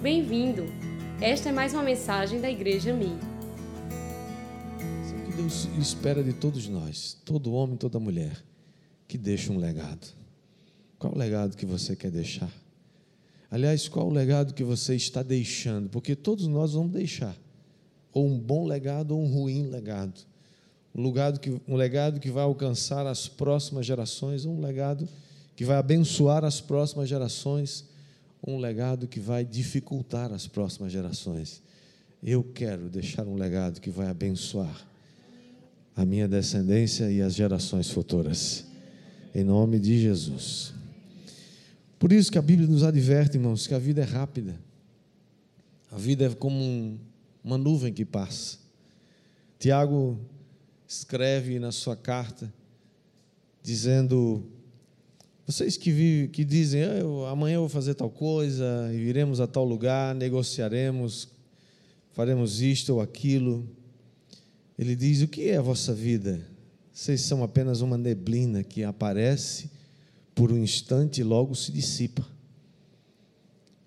Bem-vindo! Esta é mais uma mensagem da Igreja Mi. Sabe o que Deus espera de todos nós, todo homem, toda mulher, que deixe um legado. Qual o legado que você quer deixar? Aliás, qual o legado que você está deixando? Porque todos nós vamos deixar, ou um bom legado ou um ruim legado. Um legado que, um legado que vai alcançar as próximas gerações, ou um legado que vai abençoar as próximas gerações, um legado que vai dificultar as próximas gerações. Eu quero deixar um legado que vai abençoar a minha descendência e as gerações futuras. Em nome de Jesus. Por isso que a Bíblia nos adverte, irmãos, que a vida é rápida. A vida é como um, uma nuvem que passa. Tiago escreve na sua carta, dizendo vocês que, vivem, que dizem, ah, eu, amanhã eu vou fazer tal coisa, iremos a tal lugar, negociaremos, faremos isto ou aquilo. Ele diz: O que é a vossa vida? Vocês são apenas uma neblina que aparece por um instante e logo se dissipa.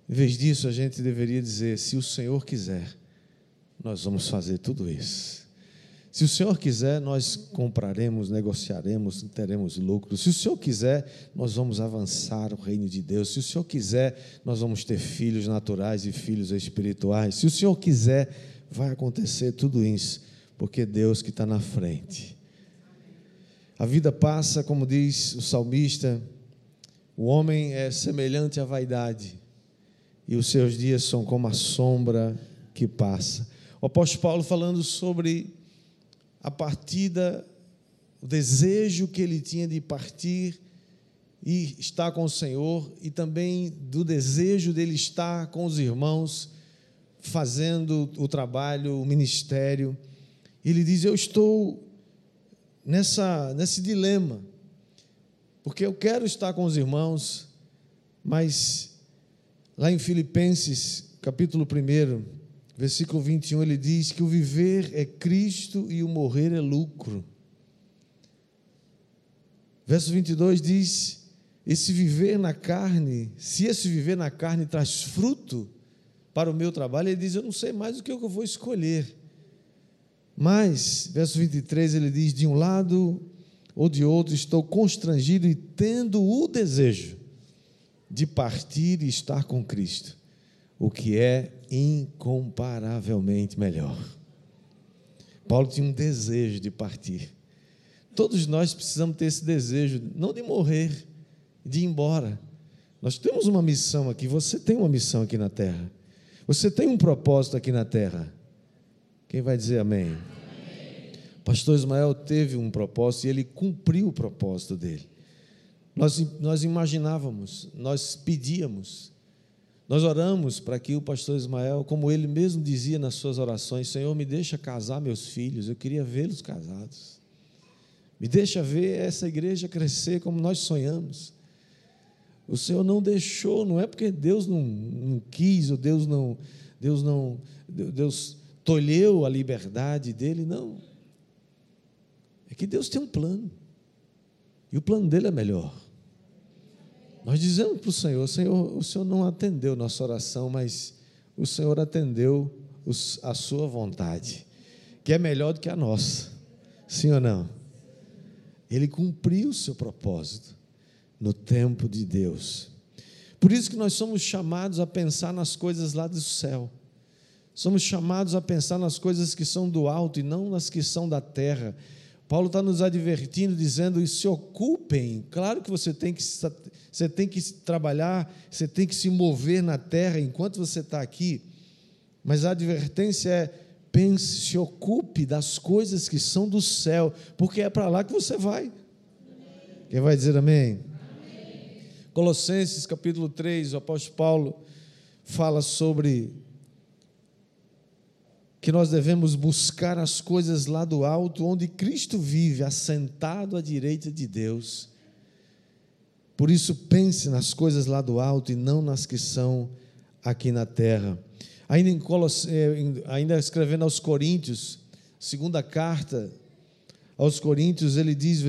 Em vez disso, a gente deveria dizer: Se o Senhor quiser, nós vamos fazer tudo isso. Se o Senhor quiser, nós compraremos, negociaremos, teremos lucro. Se o Senhor quiser, nós vamos avançar o reino de Deus. Se o Senhor quiser, nós vamos ter filhos naturais e filhos espirituais. Se o Senhor quiser, vai acontecer tudo isso, porque Deus que está na frente. A vida passa, como diz o salmista, o homem é semelhante à vaidade, e os seus dias são como a sombra que passa. O apóstolo Paulo falando sobre a partida, o desejo que ele tinha de partir e estar com o Senhor, e também do desejo dele estar com os irmãos, fazendo o trabalho, o ministério. Ele diz: Eu estou nessa, nesse dilema, porque eu quero estar com os irmãos, mas lá em Filipenses, capítulo 1, versículo 21, ele diz que o viver é Cristo e o morrer é lucro. Verso 22 diz: esse viver na carne, se esse viver na carne traz fruto para o meu trabalho, ele diz: eu não sei mais o que eu vou escolher. Mas, verso 23, ele diz: de um lado ou de outro estou constrangido e tendo o desejo de partir e estar com Cristo o que é incomparavelmente melhor. Paulo tinha um desejo de partir. Todos nós precisamos ter esse desejo, não de morrer, de ir embora. Nós temos uma missão aqui, você tem uma missão aqui na terra. Você tem um propósito aqui na terra. Quem vai dizer amém? amém. Pastor Ismael teve um propósito e ele cumpriu o propósito dele. Nós, nós imaginávamos, nós pedíamos, nós oramos para que o pastor Ismael, como ele mesmo dizia nas suas orações, Senhor, me deixa casar meus filhos, eu queria vê-los casados. Me deixa ver essa igreja crescer como nós sonhamos. O Senhor não deixou, não é porque Deus não, não quis, ou Deus não, Deus não, Deus tolheu a liberdade dele, não. É que Deus tem um plano. E o plano dele é melhor. Nós dizemos para o Senhor: Senhor, o Senhor não atendeu nossa oração, mas o Senhor atendeu a sua vontade, que é melhor do que a nossa. Sim ou não? Ele cumpriu o seu propósito no tempo de Deus. Por isso que nós somos chamados a pensar nas coisas lá do céu. Somos chamados a pensar nas coisas que são do alto e não nas que são da terra. Paulo está nos advertindo, dizendo: se ocupem. Claro que você tem que, você tem que trabalhar, você tem que se mover na terra enquanto você está aqui, mas a advertência é: pense, se ocupe das coisas que são do céu, porque é para lá que você vai. Quem vai dizer amém? amém? Colossenses capítulo 3, o apóstolo Paulo fala sobre que nós devemos buscar as coisas lá do alto, onde Cristo vive, assentado à direita de Deus. Por isso, pense nas coisas lá do alto e não nas que são aqui na terra. Ainda, em. Eh, ainda escrevendo aos Coríntios, segunda carta aos Coríntios, ele diz,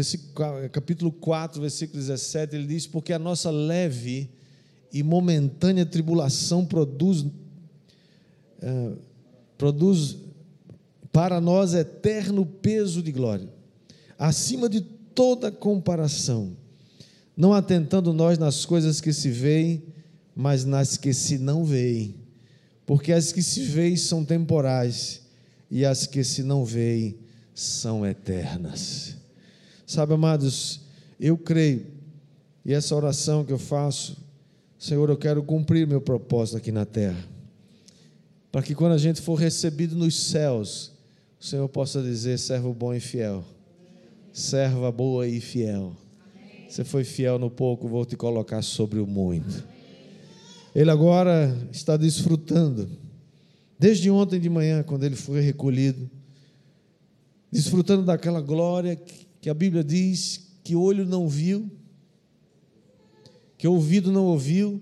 capítulo 4, versículo 17, ele diz: Porque a nossa leve e momentânea tribulação produz é, produz para nós eterno peso de glória, acima de toda comparação, não atentando nós nas coisas que se veem, mas nas que se não veem, porque as que se veem são temporais e as que se não veem são eternas. Sabe, amados, eu creio, e essa oração que eu faço, Senhor, eu quero cumprir meu propósito aqui na terra, para que quando a gente for recebido nos céus, o Senhor possa dizer: servo bom e fiel, serva boa e fiel. Você foi fiel no pouco, vou te colocar sobre o muito. Ele agora está desfrutando, desde ontem de manhã, quando ele foi recolhido, desfrutando daquela glória que a Bíblia diz que olho não viu, que ouvido não ouviu,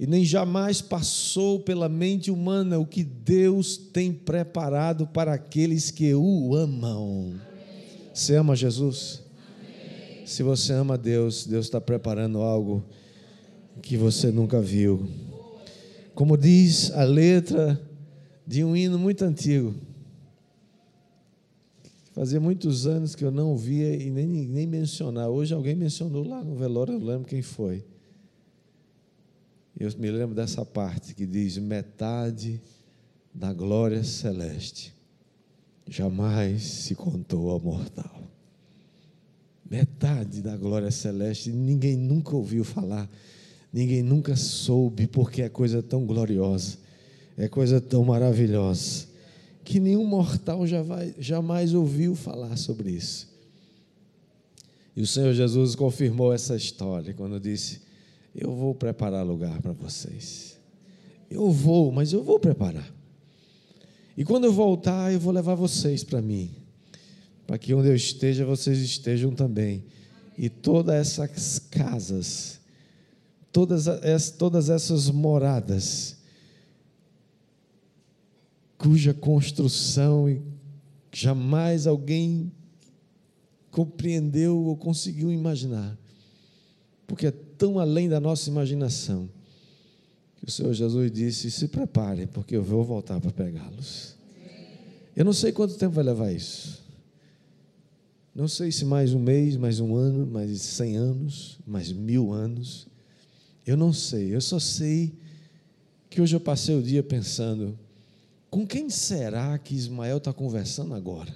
e nem jamais passou pela mente humana o que Deus tem preparado para aqueles que o amam. Você ama Jesus? Amém. Se você ama Deus, Deus está preparando algo que você nunca viu. Como diz a letra de um hino muito antigo. Fazia muitos anos que eu não ouvia e nem, nem mencionar. Hoje alguém mencionou lá no velório, eu lembro quem foi. Eu me lembro dessa parte que diz: metade da glória celeste jamais se contou ao mortal. Metade da glória celeste, ninguém nunca ouviu falar, ninguém nunca soube, porque é coisa tão gloriosa, é coisa tão maravilhosa, que nenhum mortal já vai, jamais ouviu falar sobre isso. E o Senhor Jesus confirmou essa história quando disse: eu vou preparar lugar para vocês. Eu vou, mas eu vou preparar. E quando eu voltar, eu vou levar vocês para mim, para que onde eu esteja, vocês estejam também. E todas essas casas, todas, essas, todas essas moradas, cuja construção jamais alguém compreendeu ou conseguiu imaginar, porque é tão além da nossa imaginação, que o Senhor Jesus disse: se preparem, porque eu vou voltar para pegá-los. Eu não sei quanto tempo vai levar isso. Não sei se mais um mês, mais um ano, mais cem anos, mais mil anos. Eu não sei. Eu só sei que hoje eu passei o dia pensando: com quem será que Ismael está conversando agora?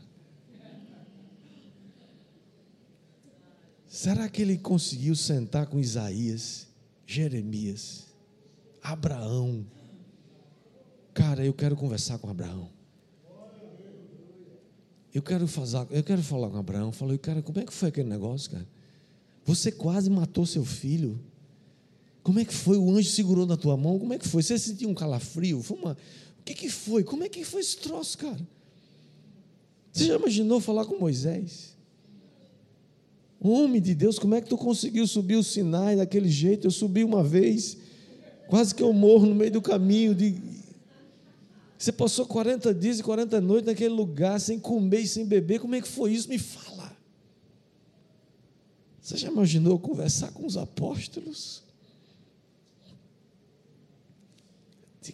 Será que ele conseguiu sentar com Isaías, Jeremias, Abraão? Cara, eu quero conversar com Abraão. Eu quero, fazer, eu quero falar com Abraão. Falei, cara, como é que foi aquele negócio, cara? Você quase matou seu filho. Como é que foi? O anjo segurou na tua mão? Como é que foi? Você sentiu um calafrio? Foi uma... O que, que foi? Como é que foi esse troço, cara? Você já imaginou falar com Moisés? Homem de Deus, como é que tu conseguiu subir o Sinai daquele jeito? Eu subi uma vez, quase que eu morro no meio do caminho. De... Você passou 40 dias e 40 noites naquele lugar, sem comer e sem beber. Como é que foi isso? Me fala. Você já imaginou conversar com os apóstolos?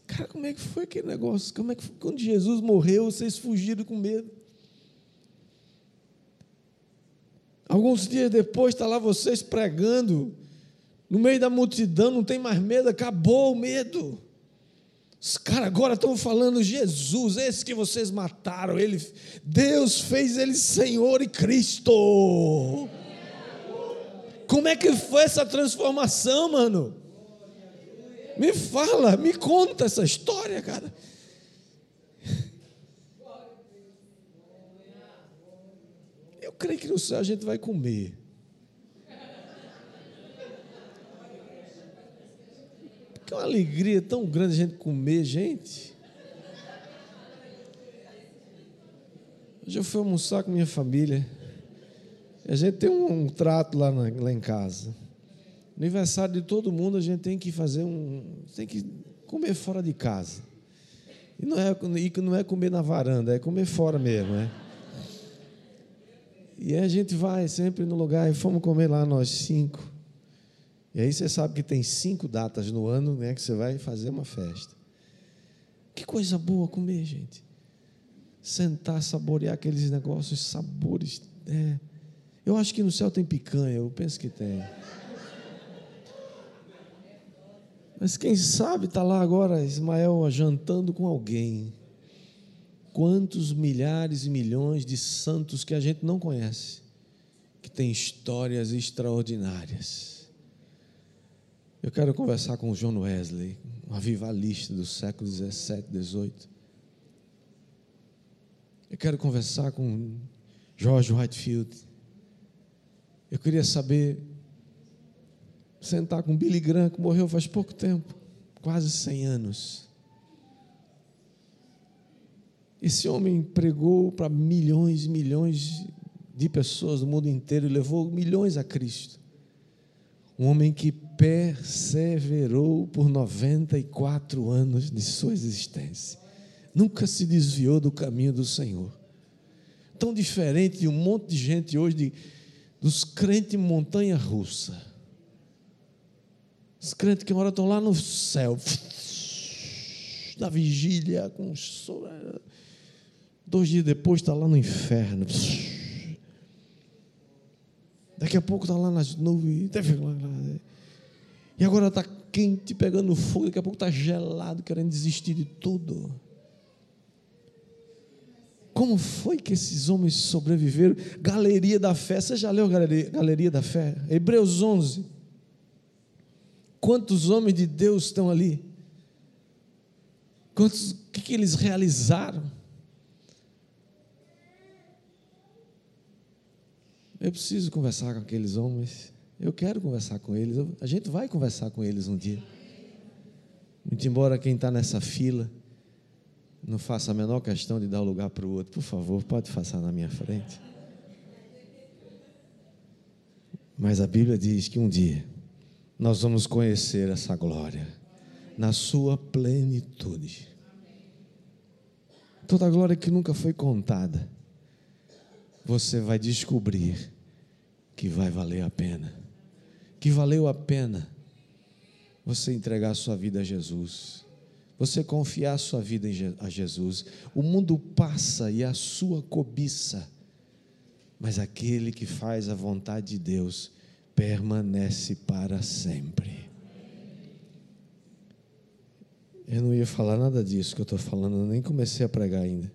Cara, como é que foi aquele negócio? Como é que foi? Quando Jesus morreu, vocês fugiram com medo? Alguns dias depois, está lá vocês pregando, no meio da multidão, não tem mais medo, acabou o medo. Os caras agora estão falando, Jesus, esse que vocês mataram, ele, Deus fez ele Senhor e Cristo. Como é que foi essa transformação, mano? Me fala, me conta essa história, cara. Creio que no céu a gente vai comer. Porque é uma alegria tão grande a gente comer, gente. Hoje eu fui almoçar com minha família. A gente tem um, um trato lá, na, lá em casa. Aniversário de todo mundo, a gente tem que fazer um. tem que comer fora de casa. E não é, e não é comer na varanda, é comer fora mesmo, né? E a gente vai sempre no lugar e fomos comer lá nós cinco. E aí você sabe que tem cinco datas no ano né, que você vai fazer uma festa. Que coisa boa comer, gente. Sentar, saborear aqueles negócios, sabores. É. Eu acho que no céu tem picanha, eu penso que tem. Mas quem sabe está lá agora Ismael jantando com alguém. Quantos milhares e milhões de santos que a gente não conhece, que tem histórias extraordinárias. Eu quero conversar com o John Wesley, um avivalista do século 17, 18. Eu quero conversar com George Whitefield. Eu queria saber, sentar com Billy Graham, que morreu faz pouco tempo, quase 100 anos. Esse homem pregou para milhões e milhões de pessoas do mundo inteiro e levou milhões a Cristo. Um homem que perseverou por 94 anos de sua existência. Nunca se desviou do caminho do Senhor. Tão diferente de um monte de gente hoje, de, dos crentes montanha russa. Os crentes que agora estão lá no céu, na vigília, com Dois dias depois está lá no inferno. Daqui a pouco está lá nas nuvens. E agora está quente, pegando fogo. Daqui a pouco está gelado, querendo desistir de tudo. Como foi que esses homens sobreviveram? Galeria da Fé. Você já leu Galeria, Galeria da Fé? Hebreus 11. Quantos homens de Deus estão ali? O que, que eles realizaram? Eu preciso conversar com aqueles homens. Eu quero conversar com eles. A gente vai conversar com eles um dia. Muito embora quem está nessa fila não faça a menor questão de dar o lugar para o outro, por favor, pode passar na minha frente. Mas a Bíblia diz que um dia nós vamos conhecer essa glória na sua plenitude. Toda a glória que nunca foi contada você vai descobrir que vai valer a pena. Que valeu a pena você entregar sua vida a Jesus. Você confiar sua vida a Jesus. O mundo passa e a sua cobiça, mas aquele que faz a vontade de Deus permanece para sempre. Eu não ia falar nada disso que eu estou falando, eu nem comecei a pregar ainda.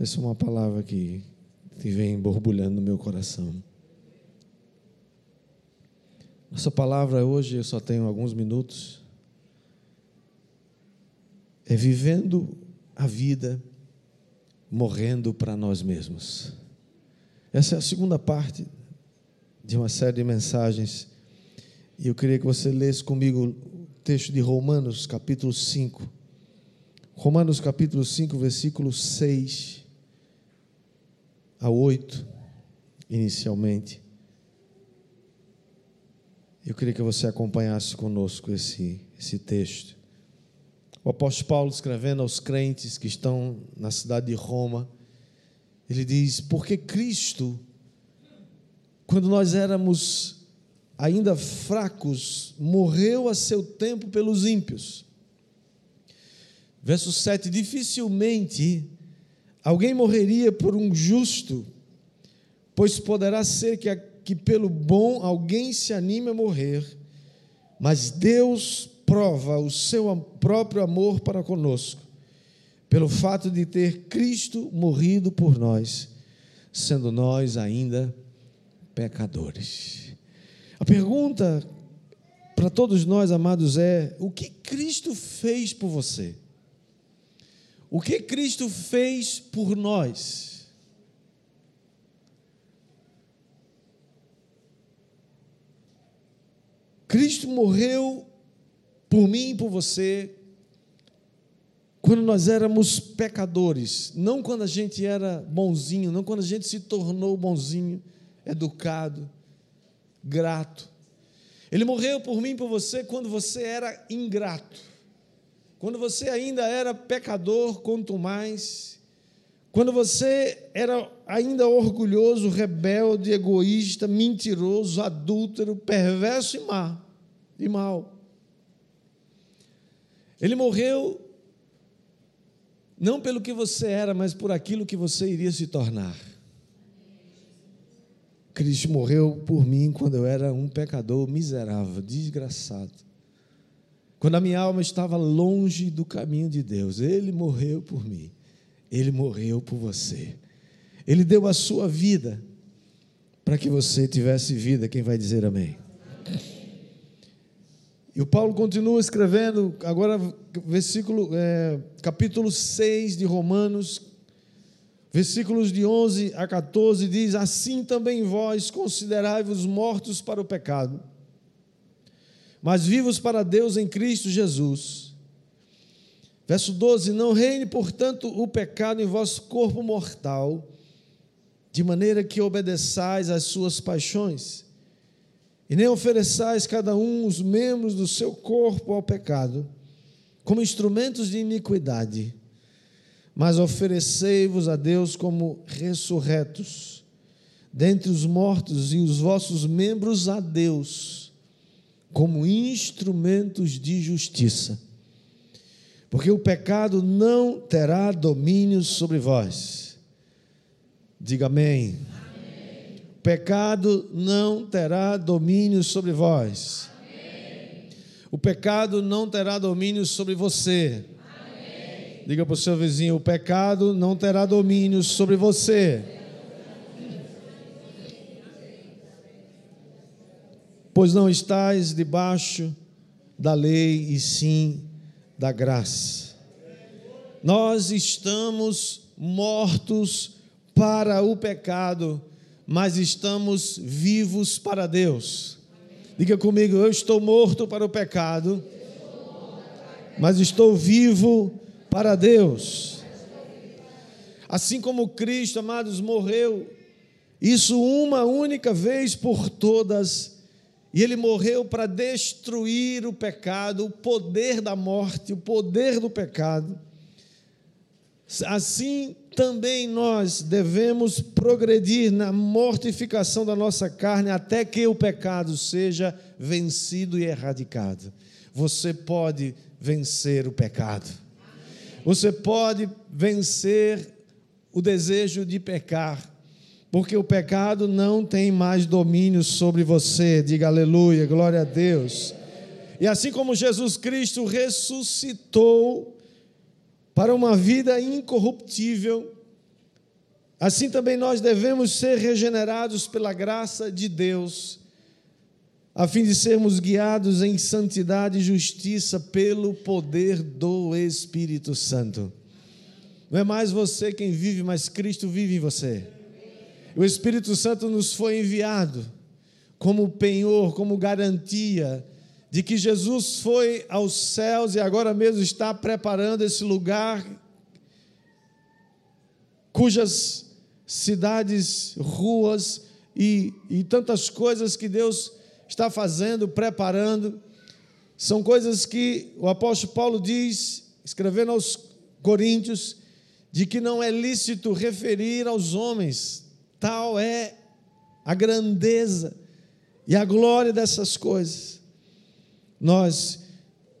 Essa é uma palavra que que vem borbulhando no meu coração. Nossa palavra hoje, eu só tenho alguns minutos, é vivendo a vida, morrendo para nós mesmos. Essa é a segunda parte de uma série de mensagens. E eu queria que você lesse comigo o texto de Romanos, capítulo 5. Romanos, capítulo 5, versículo 6 a 8, inicialmente. Eu queria que você acompanhasse conosco esse, esse texto. O apóstolo Paulo, escrevendo aos crentes que estão na cidade de Roma, ele diz: Porque Cristo, quando nós éramos ainda fracos, morreu a seu tempo pelos ímpios. Verso 7: Dificilmente Alguém morreria por um justo, pois poderá ser que, que pelo bom alguém se anime a morrer, mas Deus prova o seu próprio amor para conosco, pelo fato de ter Cristo morrido por nós, sendo nós ainda pecadores. A pergunta para todos nós, amados, é: o que Cristo fez por você? O que Cristo fez por nós? Cristo morreu por mim e por você quando nós éramos pecadores, não quando a gente era bonzinho, não quando a gente se tornou bonzinho, educado, grato. Ele morreu por mim e por você quando você era ingrato. Quando você ainda era pecador, quanto mais. Quando você era ainda orgulhoso, rebelde, egoísta, mentiroso, adúltero, perverso e má, e mal. Ele morreu Não pelo que você era, mas por aquilo que você iria se tornar. Cristo morreu por mim quando eu era um pecador miserável, desgraçado. Quando a minha alma estava longe do caminho de Deus, Ele morreu por mim. Ele morreu por você. Ele deu a sua vida para que você tivesse vida. Quem vai dizer amém? E o Paulo continua escrevendo, agora, versículo, é, capítulo 6 de Romanos, versículos de 11 a 14, diz: Assim também vós considerai-vos mortos para o pecado, mas vivos para Deus em Cristo Jesus. Verso 12: Não reine, portanto, o pecado em vosso corpo mortal, de maneira que obedeçais às suas paixões e nem ofereçais cada um os membros do seu corpo ao pecado, como instrumentos de iniquidade, mas oferecei-vos a Deus como ressurretos dentre os mortos e os vossos membros a Deus como instrumentos de justiça. Porque o pecado não terá domínio sobre vós. Diga amém pecado não terá domínio sobre vós. Amém. O pecado não terá domínio sobre você. Amém. Diga para o seu vizinho: o pecado não terá domínio sobre você. Pois não estáis debaixo da lei e sim da graça. Nós estamos mortos para o pecado mas estamos vivos para Deus. Diga comigo, eu estou morto para o pecado, mas estou vivo para Deus. Assim como Cristo, amados, morreu, isso uma única vez por todas, e ele morreu para destruir o pecado, o poder da morte, o poder do pecado. Assim também nós devemos progredir na mortificação da nossa carne até que o pecado seja vencido e erradicado. Você pode vencer o pecado. Você pode vencer o desejo de pecar, porque o pecado não tem mais domínio sobre você. Diga aleluia, glória a Deus. E assim como Jesus Cristo ressuscitou para uma vida incorruptível, assim também nós devemos ser regenerados pela graça de Deus, a fim de sermos guiados em santidade e justiça pelo poder do Espírito Santo. Não é mais você quem vive, mas Cristo vive em você. O Espírito Santo nos foi enviado como penhor, como garantia de que Jesus foi aos céus e agora mesmo está preparando esse lugar cujas cidades, ruas e, e tantas coisas que Deus está fazendo, preparando, são coisas que o apóstolo Paulo diz, escrevendo aos Coríntios, de que não é lícito referir aos homens, tal é a grandeza e a glória dessas coisas. Nós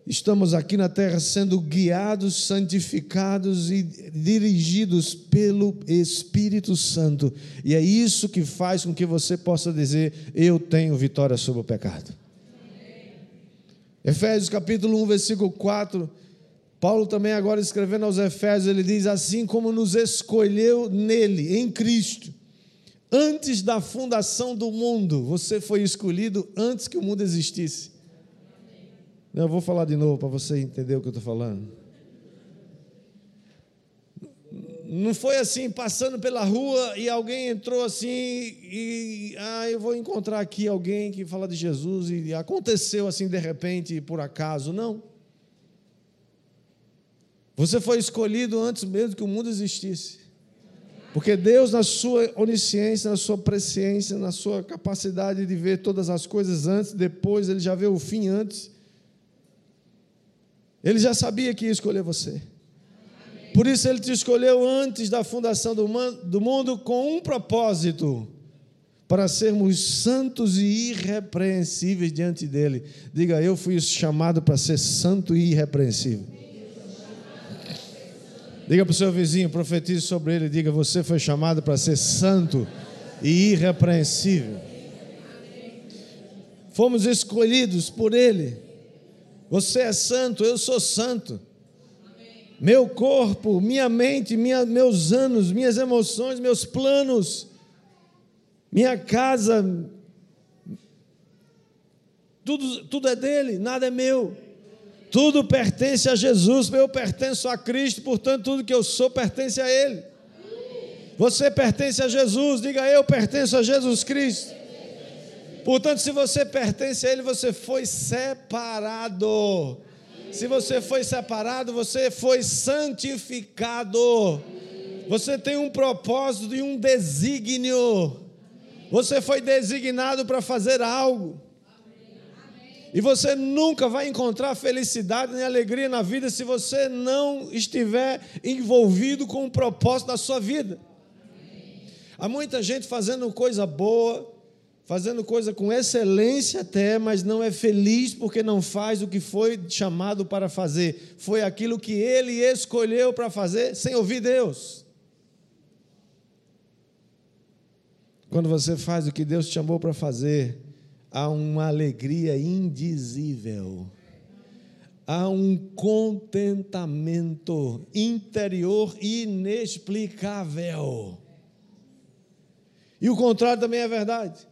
estamos aqui na terra sendo guiados, santificados e dirigidos pelo Espírito Santo. E é isso que faz com que você possa dizer: Eu tenho vitória sobre o pecado. Efésios capítulo 1, versículo 4. Paulo também agora escrevendo aos Efésios, ele diz assim como nos escolheu nele, em Cristo, antes da fundação do mundo, você foi escolhido antes que o mundo existisse. Não, eu vou falar de novo para você entender o que eu estou falando. Não foi assim, passando pela rua e alguém entrou assim e ah, eu vou encontrar aqui alguém que fala de Jesus e aconteceu assim de repente, por acaso. Não. Você foi escolhido antes mesmo que o mundo existisse. Porque Deus, na sua onisciência, na sua presciência, na sua capacidade de ver todas as coisas antes, depois, Ele já vê o fim antes. Ele já sabia que ia escolher você. Por isso ele te escolheu antes da fundação do mundo com um propósito: para sermos santos e irrepreensíveis diante dele. Diga, eu fui chamado para ser santo e irrepreensível. Diga para o seu vizinho, profetize sobre ele, diga: Você foi chamado para ser santo e irrepreensível. Fomos escolhidos por Ele. Você é santo, eu sou santo. Meu corpo, minha mente, minha, meus anos, minhas emoções, meus planos, minha casa, tudo, tudo é dele, nada é meu. Tudo pertence a Jesus, eu pertenço a Cristo, portanto, tudo que eu sou pertence a Ele. Você pertence a Jesus, diga eu pertenço a Jesus Cristo. Portanto, se você pertence a Ele, você foi separado. Se você foi separado, você foi santificado. Você tem um propósito e um desígnio. Você foi designado para fazer algo. E você nunca vai encontrar felicidade nem alegria na vida se você não estiver envolvido com o propósito da sua vida. Há muita gente fazendo coisa boa, fazendo coisa com excelência até, mas não é feliz porque não faz o que foi chamado para fazer. Foi aquilo que ele escolheu para fazer sem ouvir Deus. Quando você faz o que Deus te chamou para fazer, há uma alegria indizível, há um contentamento interior inexplicável. E o contrário também é verdade.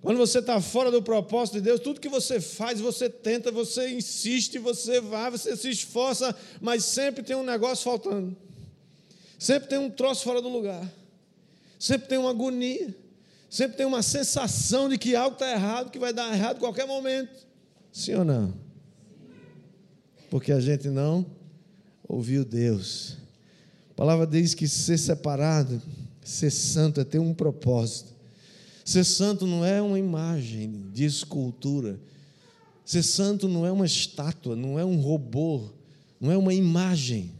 Quando você está fora do propósito de Deus, tudo que você faz, você tenta, você insiste, você vai, você se esforça, mas sempre tem um negócio faltando. Sempre tem um troço fora do lugar. Sempre tem uma agonia sempre tem uma sensação de que algo está errado, que vai dar errado em qualquer momento. Sim ou não? Porque a gente não ouviu Deus. A palavra diz que ser separado, ser santo é ter um propósito. Ser santo não é uma imagem de escultura. Ser santo não é uma estátua, não é um robô, não é uma imagem.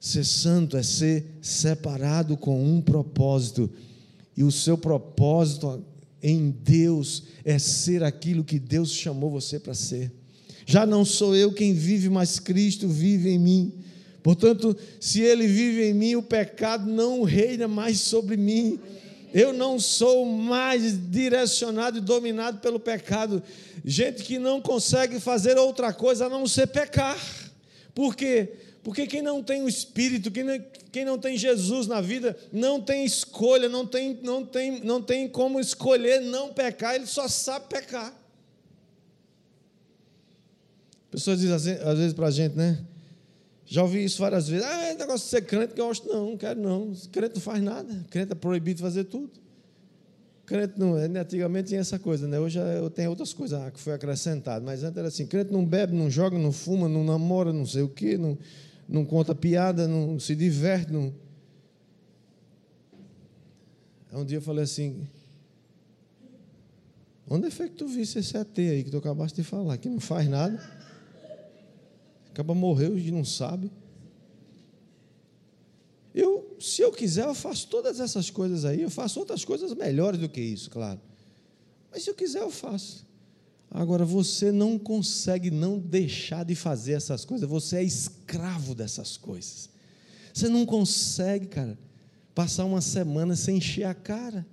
Ser santo é ser separado com um propósito e o seu propósito em Deus é ser aquilo que Deus chamou você para ser. Já não sou eu quem vive, mas Cristo vive em mim. Portanto, se Ele vive em mim, o pecado não reina mais sobre mim. Eu não sou mais direcionado e dominado pelo pecado. Gente que não consegue fazer outra coisa a não ser pecar. Por quê? Porque quem não tem o Espírito, quem não, quem não tem Jesus na vida, não tem escolha, não tem, não, tem, não tem como escolher não pecar, ele só sabe pecar. Pessoas dizem assim, às vezes para a gente, né? Já ouvi isso várias vezes. Ah, é negócio de ser crente que eu gosto. Não, não quero não. Crente não faz nada. Crente é proibido de fazer tudo. Crente não é. Né? Antigamente tinha essa coisa, né? Hoje eu tenho outras coisas que foi acrescentado. Mas antes era assim: crente não bebe, não joga, não fuma, não namora, não sei o quê, não, não conta piada, não se diverte. Não... Um dia eu falei assim: onde é que tu visse esse AT aí que tu acabaste de falar? Que não faz nada. Acaba morreu e não sabe. Eu, se eu quiser, eu faço todas essas coisas aí. Eu faço outras coisas melhores do que isso, claro. Mas se eu quiser, eu faço. Agora, você não consegue não deixar de fazer essas coisas, você é escravo dessas coisas. Você não consegue, cara, passar uma semana sem encher a cara.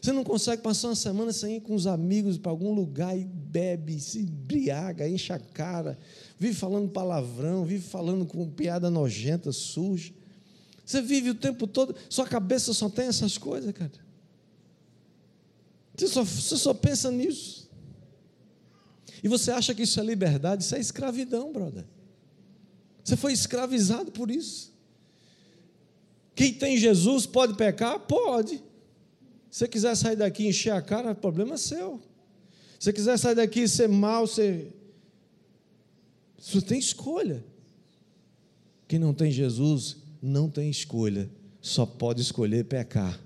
Você não consegue passar uma semana sem ir com os amigos para algum lugar e bebe, se embriaga, enche a cara, vive falando palavrão, vive falando com piada nojenta, suja. Você vive o tempo todo, sua cabeça só tem essas coisas, cara. Você só, você só pensa nisso. E você acha que isso é liberdade? Isso é escravidão, brother. Você foi escravizado por isso. Quem tem Jesus pode pecar? Pode. Se você quiser sair daqui e encher a cara, problema é seu. Se você quiser sair daqui e ser mal, você. Você tem escolha. Quem não tem Jesus não tem escolha, só pode escolher pecar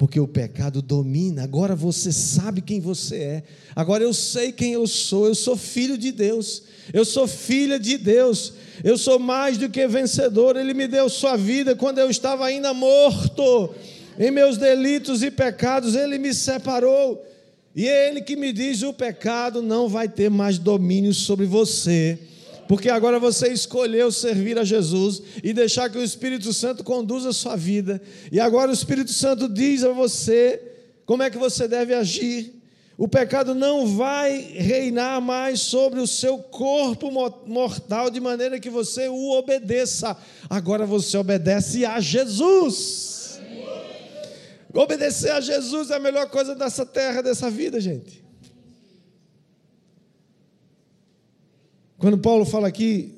porque o pecado domina. Agora você sabe quem você é. Agora eu sei quem eu sou. Eu sou filho de Deus. Eu sou filha de Deus. Eu sou mais do que vencedor. Ele me deu sua vida quando eu estava ainda morto. Em meus delitos e pecados, ele me separou. E é ele que me diz: o pecado não vai ter mais domínio sobre você porque agora você escolheu servir a Jesus e deixar que o Espírito Santo conduza a sua vida. E agora o Espírito Santo diz a você como é que você deve agir. O pecado não vai reinar mais sobre o seu corpo mortal de maneira que você o obedeça. Agora você obedece a Jesus. Obedecer a Jesus é a melhor coisa dessa terra, dessa vida, gente. Quando Paulo fala aqui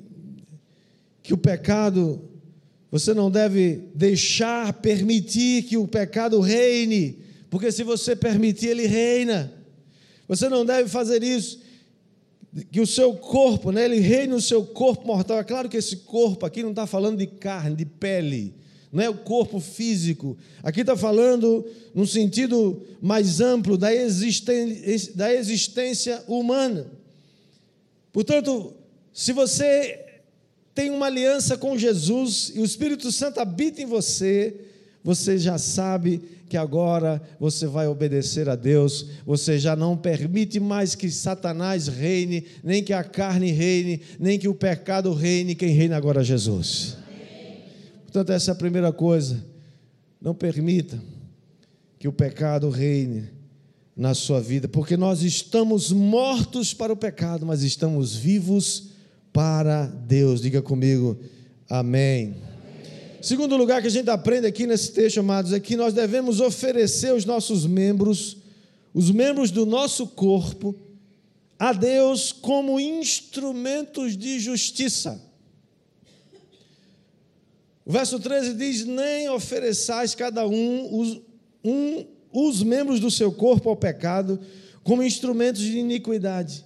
que o pecado, você não deve deixar, permitir que o pecado reine, porque se você permitir, ele reina. Você não deve fazer isso. Que o seu corpo, né, ele reine no seu corpo mortal. É claro que esse corpo aqui não está falando de carne, de pele, não é o corpo físico. Aqui está falando num sentido mais amplo da da existência humana. Portanto, se você tem uma aliança com Jesus e o Espírito Santo habita em você, você já sabe que agora você vai obedecer a Deus, você já não permite mais que Satanás reine, nem que a carne reine, nem que o pecado reine, quem reina agora é Jesus. Portanto, essa é a primeira coisa. Não permita que o pecado reine na sua vida, porque nós estamos mortos para o pecado, mas estamos vivos para Deus. Diga comigo, amém. Segundo lugar que a gente aprende aqui nesse texto, amados, é que nós devemos oferecer os nossos membros, os membros do nosso corpo, a Deus como instrumentos de justiça. O verso 13 diz: Nem ofereçais cada um um os membros do seu corpo ao pecado como instrumentos de iniquidade,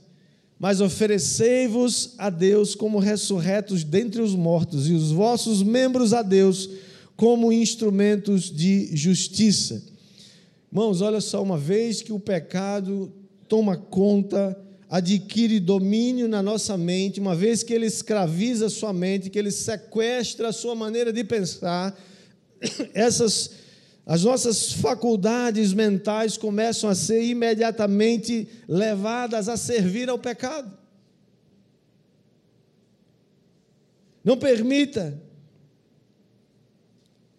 mas oferecei-vos a Deus como ressurretos dentre os mortos, e os vossos membros a Deus como instrumentos de justiça. Irmãos, olha só, uma vez que o pecado toma conta, adquire domínio na nossa mente, uma vez que ele escraviza a sua mente, que ele sequestra a sua maneira de pensar, essas as nossas faculdades mentais começam a ser imediatamente levadas a servir ao pecado. Não permita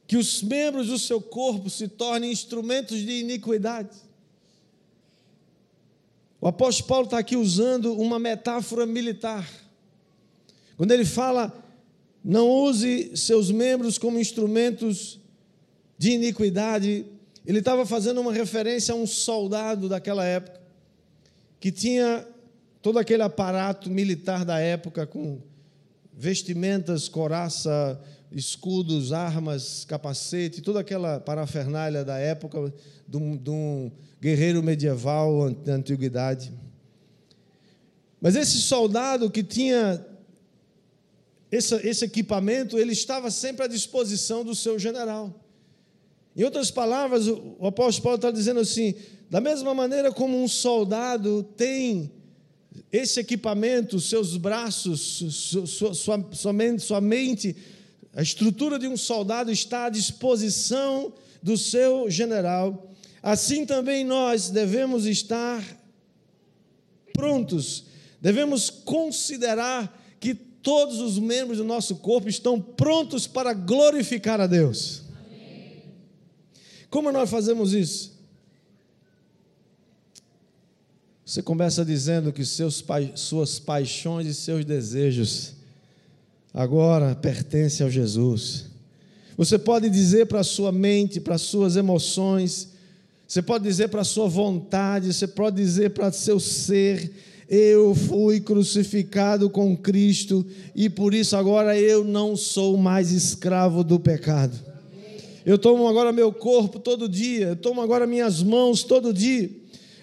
que os membros do seu corpo se tornem instrumentos de iniquidade. O apóstolo Paulo está aqui usando uma metáfora militar. Quando ele fala, não use seus membros como instrumentos de iniquidade, ele estava fazendo uma referência a um soldado daquela época, que tinha todo aquele aparato militar da época, com vestimentas, coraça, escudos, armas, capacete, toda aquela parafernália da época de um, guerreiro medieval da antiguidade. Mas esse soldado que tinha esse equipamento, ele estava sempre à disposição do seu general. Em outras palavras, o apóstolo Paulo está dizendo assim: da mesma maneira como um soldado tem esse equipamento, seus braços, sua, sua, sua, mente, sua mente, a estrutura de um soldado está à disposição do seu general, assim também nós devemos estar prontos, devemos considerar que todos os membros do nosso corpo estão prontos para glorificar a Deus. Como nós fazemos isso? Você começa dizendo que seus, suas paixões e seus desejos agora pertencem ao Jesus. Você pode dizer para a sua mente, para as suas emoções, você pode dizer para a sua vontade, você pode dizer para seu ser: eu fui crucificado com Cristo e por isso agora eu não sou mais escravo do pecado. Eu tomo agora meu corpo todo dia, eu tomo agora minhas mãos todo dia.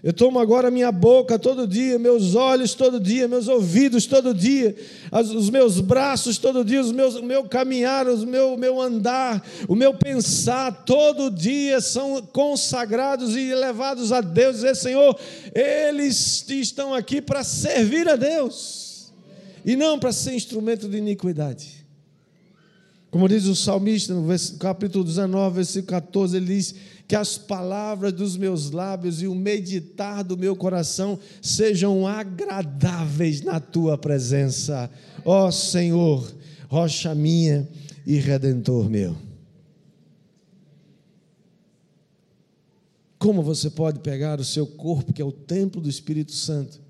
Eu tomo agora minha boca todo dia, meus olhos todo dia, meus ouvidos todo dia, os meus braços todo dia, os meus, o meu caminhar, o meu, meu andar, o meu pensar todo dia são consagrados e levados a Deus. Dizer, Senhor, eles estão aqui para servir a Deus e não para ser instrumento de iniquidade. Como diz o salmista no capítulo 19, versículo 14, ele diz: Que as palavras dos meus lábios e o meditar do meu coração sejam agradáveis na tua presença, ó Senhor, rocha minha e redentor meu. Como você pode pegar o seu corpo, que é o templo do Espírito Santo,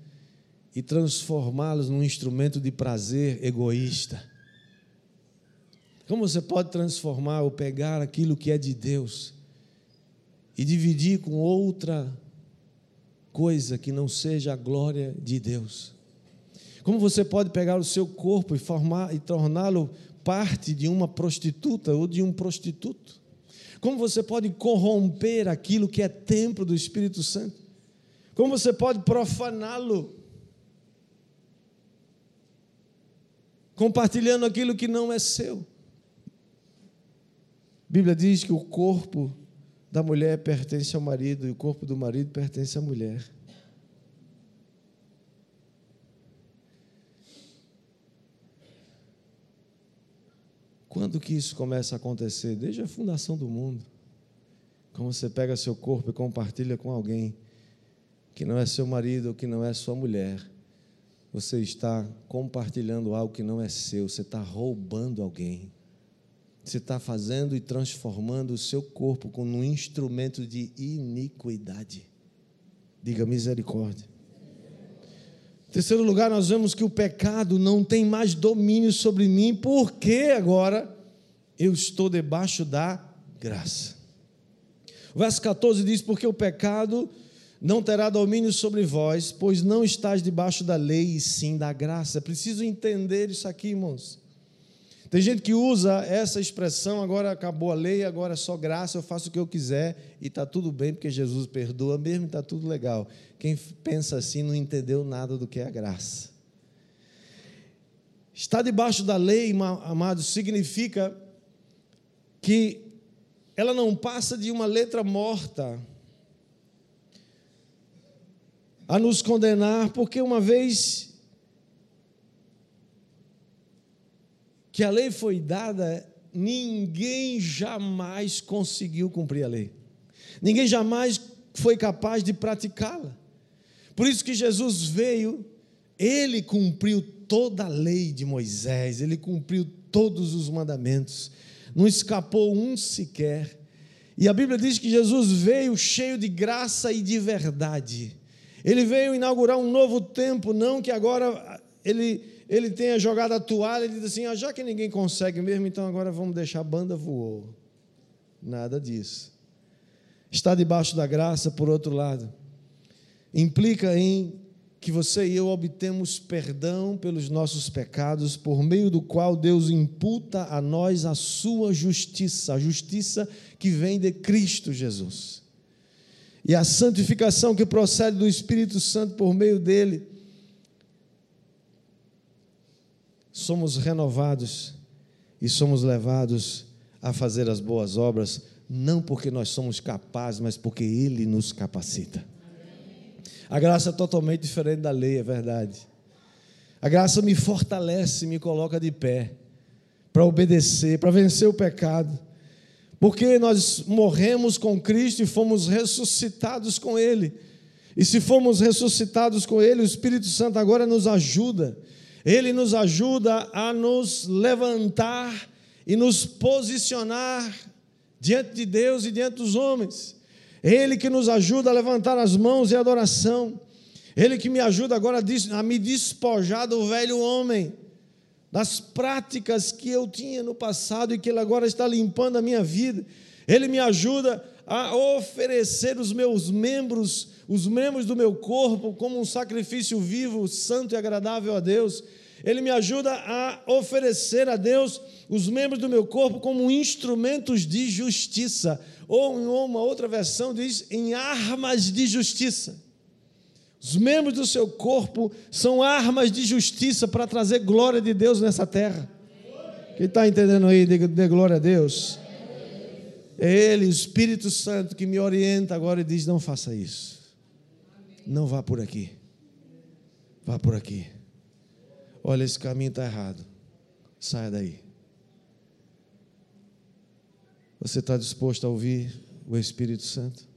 e transformá-los num instrumento de prazer egoísta? Como você pode transformar ou pegar aquilo que é de Deus e dividir com outra coisa que não seja a glória de Deus? Como você pode pegar o seu corpo e formar e torná-lo parte de uma prostituta ou de um prostituto? Como você pode corromper aquilo que é templo do Espírito Santo? Como você pode profaná-lo? Compartilhando aquilo que não é seu. A Bíblia diz que o corpo da mulher pertence ao marido e o corpo do marido pertence à mulher. Quando que isso começa a acontecer? Desde a fundação do mundo. Como você pega seu corpo e compartilha com alguém que não é seu marido ou que não é sua mulher, você está compartilhando algo que não é seu, você está roubando alguém. Você está fazendo e transformando o seu corpo como um instrumento de iniquidade. Diga misericórdia. Terceiro lugar, nós vemos que o pecado não tem mais domínio sobre mim, porque agora eu estou debaixo da graça. O verso 14 diz: Porque o pecado não terá domínio sobre vós, pois não estás debaixo da lei, e sim da graça. É preciso entender isso aqui, irmãos. Tem gente que usa essa expressão, agora acabou a lei, agora é só graça, eu faço o que eu quiser e está tudo bem, porque Jesus perdoa mesmo e está tudo legal. Quem pensa assim não entendeu nada do que é a graça. Estar debaixo da lei, amados, significa que ela não passa de uma letra morta a nos condenar, porque uma vez que a lei foi dada, ninguém jamais conseguiu cumprir a lei. Ninguém jamais foi capaz de praticá-la. Por isso que Jesus veio, ele cumpriu toda a lei de Moisés, ele cumpriu todos os mandamentos, não escapou um sequer. E a Bíblia diz que Jesus veio cheio de graça e de verdade. Ele veio inaugurar um novo tempo, não que agora ele ele tenha jogado a toalha e diz assim: ah, já que ninguém consegue mesmo, então agora vamos deixar a banda voou. Nada disso. Está debaixo da graça, por outro lado, implica em que você e eu obtemos perdão pelos nossos pecados, por meio do qual Deus imputa a nós a sua justiça, a justiça que vem de Cristo Jesus. E a santificação que procede do Espírito Santo por meio dele somos renovados e somos levados a fazer as boas obras, não porque nós somos capazes, mas porque Ele nos capacita. A graça é totalmente diferente da lei, é verdade. A graça me fortalece, me coloca de pé para obedecer, para vencer o pecado. Porque nós morremos com Cristo e fomos ressuscitados com Ele. E se fomos ressuscitados com Ele, o Espírito Santo agora nos ajuda ele nos ajuda a nos levantar e nos posicionar diante de Deus e diante dos homens. Ele que nos ajuda a levantar as mãos em adoração. Ele que me ajuda agora a me despojar do velho homem, das práticas que eu tinha no passado e que Ele agora está limpando a minha vida. Ele me ajuda a oferecer os meus membros, os membros do meu corpo, como um sacrifício vivo, santo e agradável a Deus. Ele me ajuda a oferecer a Deus os membros do meu corpo como instrumentos de justiça. Ou em uma outra versão diz em armas de justiça. Os membros do seu corpo são armas de justiça para trazer glória de Deus nessa terra. Quem está entendendo aí, dê glória a Deus. É Ele, o Espírito Santo, que me orienta agora e diz: não faça isso. Não vá por aqui. Vá por aqui. Olha, esse caminho está errado. Saia daí. Você está disposto a ouvir o Espírito Santo?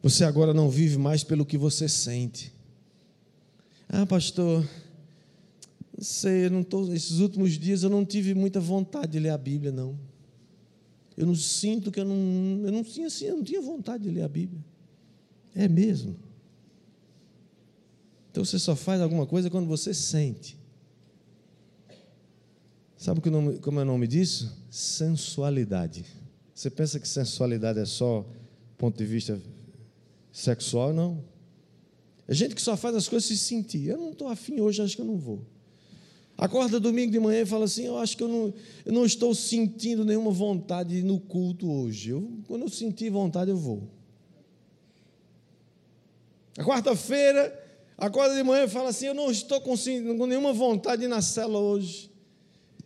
Você agora não vive mais pelo que você sente. Ah, pastor, não sei, eu não tô, esses últimos dias eu não tive muita vontade de ler a Bíblia, não. Eu não sinto que eu não, eu não tinha assim, eu não tinha vontade de ler a Bíblia. É mesmo. Então você só faz alguma coisa quando você sente. Sabe que nome, como é o nome disso? Sensualidade. Você pensa que sensualidade é só ponto de vista sexual? Não. É gente que só faz as coisas se sentir. Eu não estou afim hoje, acho que eu não vou. Acorda domingo de manhã e fala assim: Eu acho que eu não, eu não estou sentindo nenhuma vontade no culto hoje. Eu, quando eu sentir vontade, eu vou. A quarta-feira, acorda de manhã e fala assim: Eu não estou com, com nenhuma vontade de ir na cela hoje.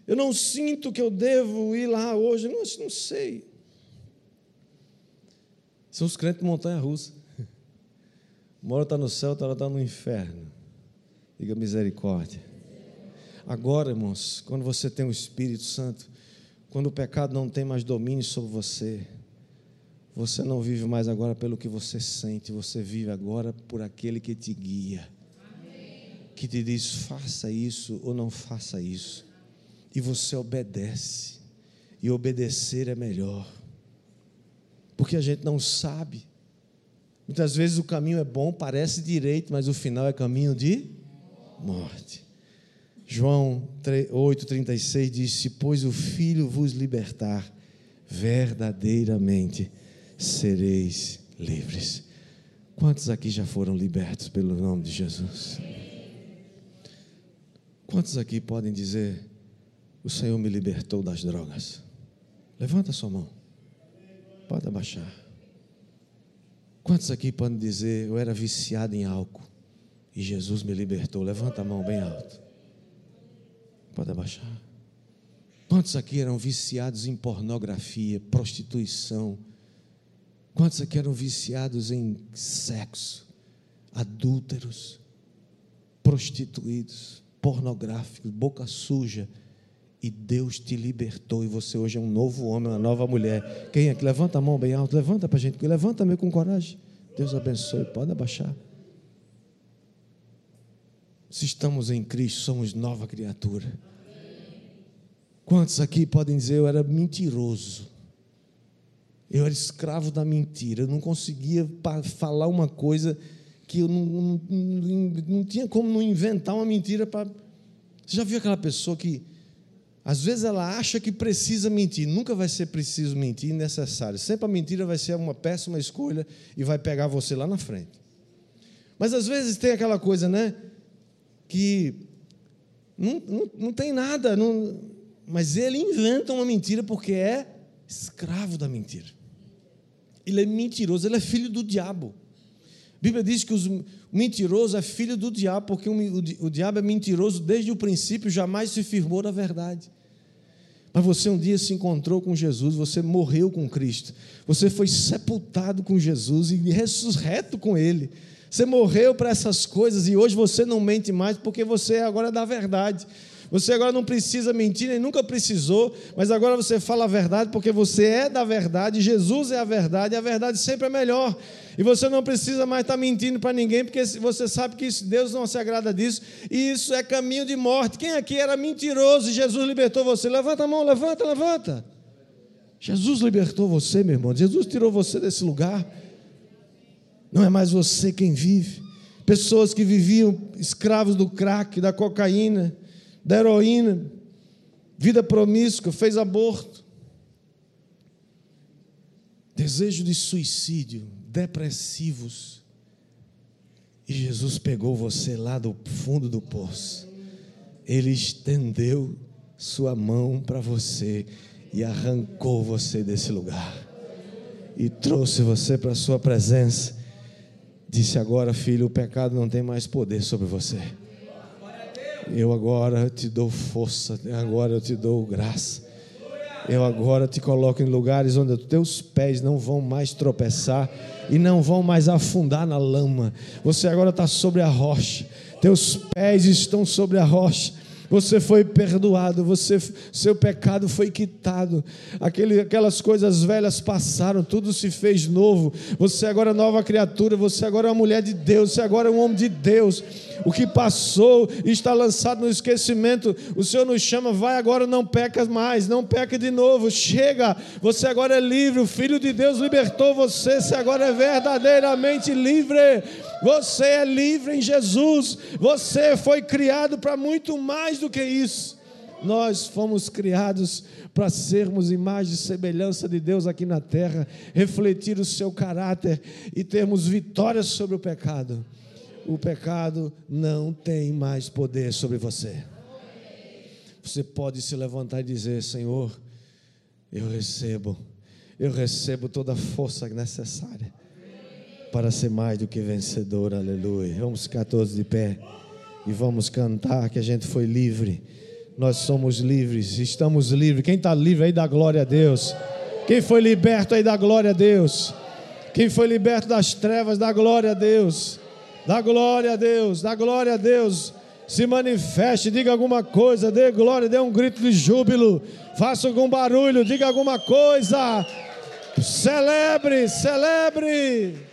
Eu não sinto que eu devo ir lá hoje. Não, não sei. São os crentes de montanha russa. Uma hora está no céu, outra hora está no inferno. Diga misericórdia. Agora, irmãos, quando você tem o Espírito Santo, quando o pecado não tem mais domínio sobre você, você não vive mais agora pelo que você sente, você vive agora por aquele que te guia, Amém. que te diz: faça isso ou não faça isso, e você obedece, e obedecer é melhor, porque a gente não sabe. Muitas vezes o caminho é bom, parece direito, mas o final é caminho de morte. João 8,36 diz: Se, pois, o Filho vos libertar, verdadeiramente sereis livres. Quantos aqui já foram libertos pelo nome de Jesus? Quantos aqui podem dizer: O Senhor me libertou das drogas? Levanta sua mão. Pode abaixar. Quantos aqui podem dizer: Eu era viciado em álcool e Jesus me libertou? Levanta a mão bem alto. Pode abaixar. Quantos aqui eram viciados em pornografia, prostituição? Quantos aqui eram viciados em sexo, adúlteros, prostituídos, pornográficos, boca suja? E Deus te libertou e você hoje é um novo homem, uma nova mulher. Quem aqui? Levanta a mão bem alto, levanta para a gente, levanta meio com coragem. Deus abençoe, pode abaixar. Se estamos em Cristo, somos nova criatura. Quantos aqui podem dizer eu era mentiroso? Eu era escravo da mentira, eu não conseguia falar uma coisa que eu não, não, não, tinha como não inventar uma mentira para. Você já viu aquela pessoa que às vezes ela acha que precisa mentir, nunca vai ser preciso mentir, necessário. Sempre a mentira vai ser uma péssima escolha e vai pegar você lá na frente. Mas às vezes tem aquela coisa, né? que não, não, não tem nada, não, mas ele inventa uma mentira porque é escravo da mentira. Ele é mentiroso, ele é filho do diabo. A Bíblia diz que o mentiroso é filho do diabo, porque o, diabo é mentiroso desde o princípio, jamais se firmou na verdade. Mas você um dia se encontrou com Jesus, você morreu com Cristo, você foi sepultado com Jesus e ressurreto com Ele. Você morreu para essas coisas e hoje você não mente mais porque você é agora da verdade. Você agora não precisa mentir, nem nunca precisou, mas agora você fala a verdade porque você é da verdade, Jesus é a verdade, e a verdade sempre é melhor. E você não precisa mais estar mentindo para ninguém, porque você sabe que Deus não se agrada disso, e isso é caminho de morte. Quem aqui era mentiroso e Jesus libertou você? Levanta a mão, levanta, levanta. Jesus libertou você, meu irmão. Jesus tirou você desse lugar. Não é mais você quem vive. Pessoas que viviam escravos do crack, da cocaína, da heroína, vida promíscua, fez aborto, desejo de suicídio, depressivos. E Jesus pegou você lá do fundo do poço. Ele estendeu sua mão para você e arrancou você desse lugar. E trouxe você para a sua presença Disse agora, filho, o pecado não tem mais poder sobre você. Eu agora te dou força, agora eu te dou graça. Eu agora te coloco em lugares onde os teus pés não vão mais tropeçar e não vão mais afundar na lama. Você agora está sobre a rocha, teus pés estão sobre a rocha. Você foi perdoado, você, seu pecado foi quitado, Aquele, aquelas coisas velhas passaram, tudo se fez novo. Você agora é nova criatura, você agora é uma mulher de Deus, você agora é um homem de Deus. O que passou está lançado no esquecimento. O Senhor nos chama, vai agora, não peca mais, não peca de novo. Chega, você agora é livre. O Filho de Deus libertou você, você agora é verdadeiramente livre. Você é livre em Jesus. Você foi criado para muito mais do que isso. Nós fomos criados para sermos imagem e semelhança de Deus aqui na terra, refletir o seu caráter e termos vitórias sobre o pecado. O pecado não tem mais poder sobre você. Você pode se levantar e dizer: Senhor, eu recebo, eu recebo toda a força necessária para ser mais do que vencedor, aleluia. Vamos ficar todos de pé e vamos cantar que a gente foi livre. Nós somos livres, estamos livres. Quem está livre aí, dá glória a Deus. Quem foi liberto aí, dá glória a Deus. Quem foi liberto das trevas, dá glória a Deus. Dá glória a Deus, dá glória a Deus. Se manifeste, diga alguma coisa, dê glória, dê um grito de júbilo. Faça algum barulho, diga alguma coisa. Celebre, celebre.